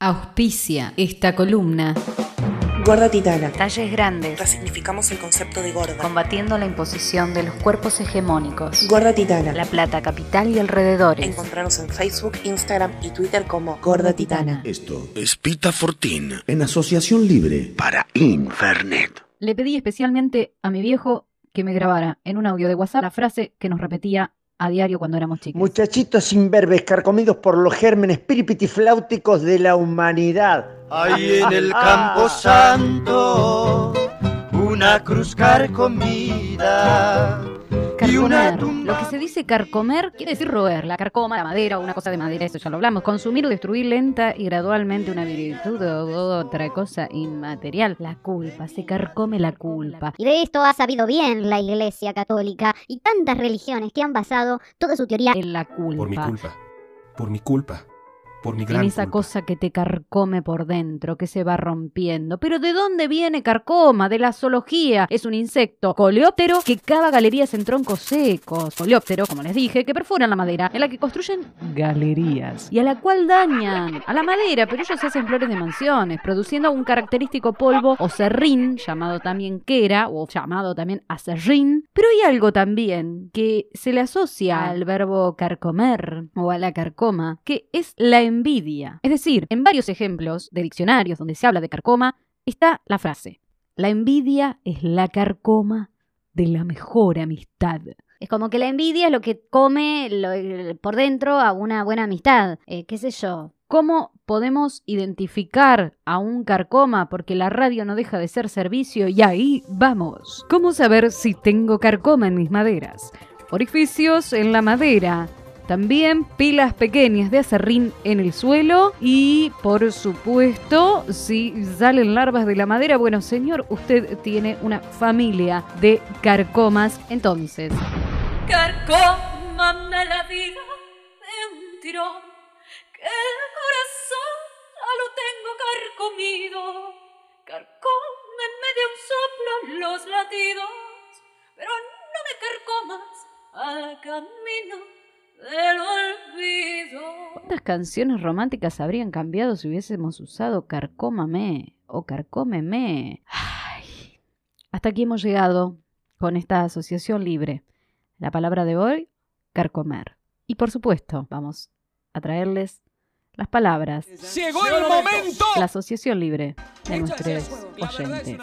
Auspicia esta columna. Gorda Titana. Talles grandes. Resignificamos el concepto de gorda. Combatiendo la imposición de los cuerpos hegemónicos. Gorda Titana. La Plata, capital y alrededores. Encontrarnos en Facebook, Instagram y Twitter como Gorda Titana. Esto es Pita Fortín en asociación libre para Infernet. Le pedí especialmente a mi viejo que me grabara en un audio de WhatsApp la frase que nos repetía a diario cuando éramos chicos. Muchachitos imberbes carcomidos por los gérmenes piripitifláuticos de la humanidad. Ahí en el campo santo, una cruz carcomida. Carcomer. Lo que se dice carcomer quiere decir roer, la carcoma, la madera, una cosa de madera, eso ya lo hablamos. Consumir o destruir lenta y gradualmente una virtud o otra cosa inmaterial. La culpa, se carcome la culpa. Y de esto ha sabido bien la Iglesia Católica y tantas religiones que han basado toda su teoría En la culpa. Por mi culpa. Por mi culpa. Por mi en gran esa culpa. cosa que te carcome por dentro, que se va rompiendo. Pero ¿de dónde viene carcoma? De la zoología. Es un insecto coleóptero que cava galerías en troncos secos. Coleóptero, como les dije, que perforan la madera, en la que construyen galerías. Y a la cual dañan a la madera, pero ellos hacen flores de mansiones, produciendo un característico polvo o serrín, llamado también quera, o llamado también acerrín. Pero hay algo también que se le asocia al verbo carcomer o a la carcoma, que es la envidia. Es decir, en varios ejemplos de diccionarios donde se habla de carcoma, está la frase, la envidia es la carcoma de la mejor amistad. Es como que la envidia es lo que come lo- por dentro a una buena amistad. Eh, ¿Qué sé yo? ¿Cómo podemos identificar a un carcoma? Porque la radio no deja de ser servicio y ahí vamos. ¿Cómo saber si tengo carcoma en mis maderas? Orificios en la madera. También pilas pequeñas de acerrín en el suelo y, por supuesto, si salen larvas de la madera, bueno, señor, usted tiene una familia de carcomas. Entonces, Carcómame la vida de un tirón, que el corazón ya lo tengo carcomido. De un soplo los latidos, pero no me carcomas al camino del olvido. ¿cuántas canciones románticas habrían cambiado si hubiésemos usado carcómame o carcómeme? Ay, hasta aquí hemos llegado con esta asociación libre. La palabra de hoy, carcomer. Y por supuesto, vamos a traerles las palabras Llegó el momento. la asociación libre de nuestros oyentes.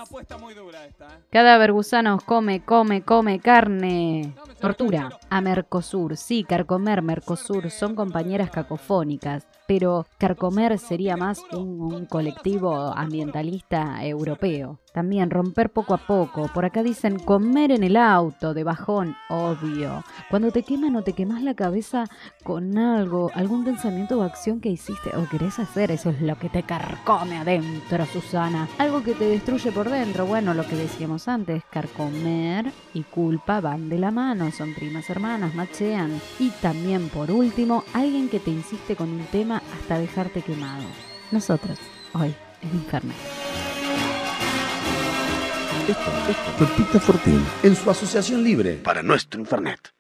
Cadáver gusanos come, come, come carne. Tortura. A Mercosur. Sí, Carcomer, Mercosur son compañeras cacofónicas, pero Carcomer sería más un, un colectivo ambientalista europeo. También romper poco a poco. Por acá dicen comer en el auto, de bajón, obvio. Cuando te queman o te quemas la cabeza con algo, algún pensamiento o acción que hiciste o querés hacer, eso es lo que te carcome adentro, Susana. Algo que te destruye por dentro, bueno, lo que decíamos antes, carcomer y culpa van de la mano, son primas hermanas, machean. Y también, por último, alguien que te insiste con un tema hasta dejarte quemado. Nosotros, hoy, en Internet. Esto, esto fue Pita Fortín. En su asociación libre. Para nuestro Infernet.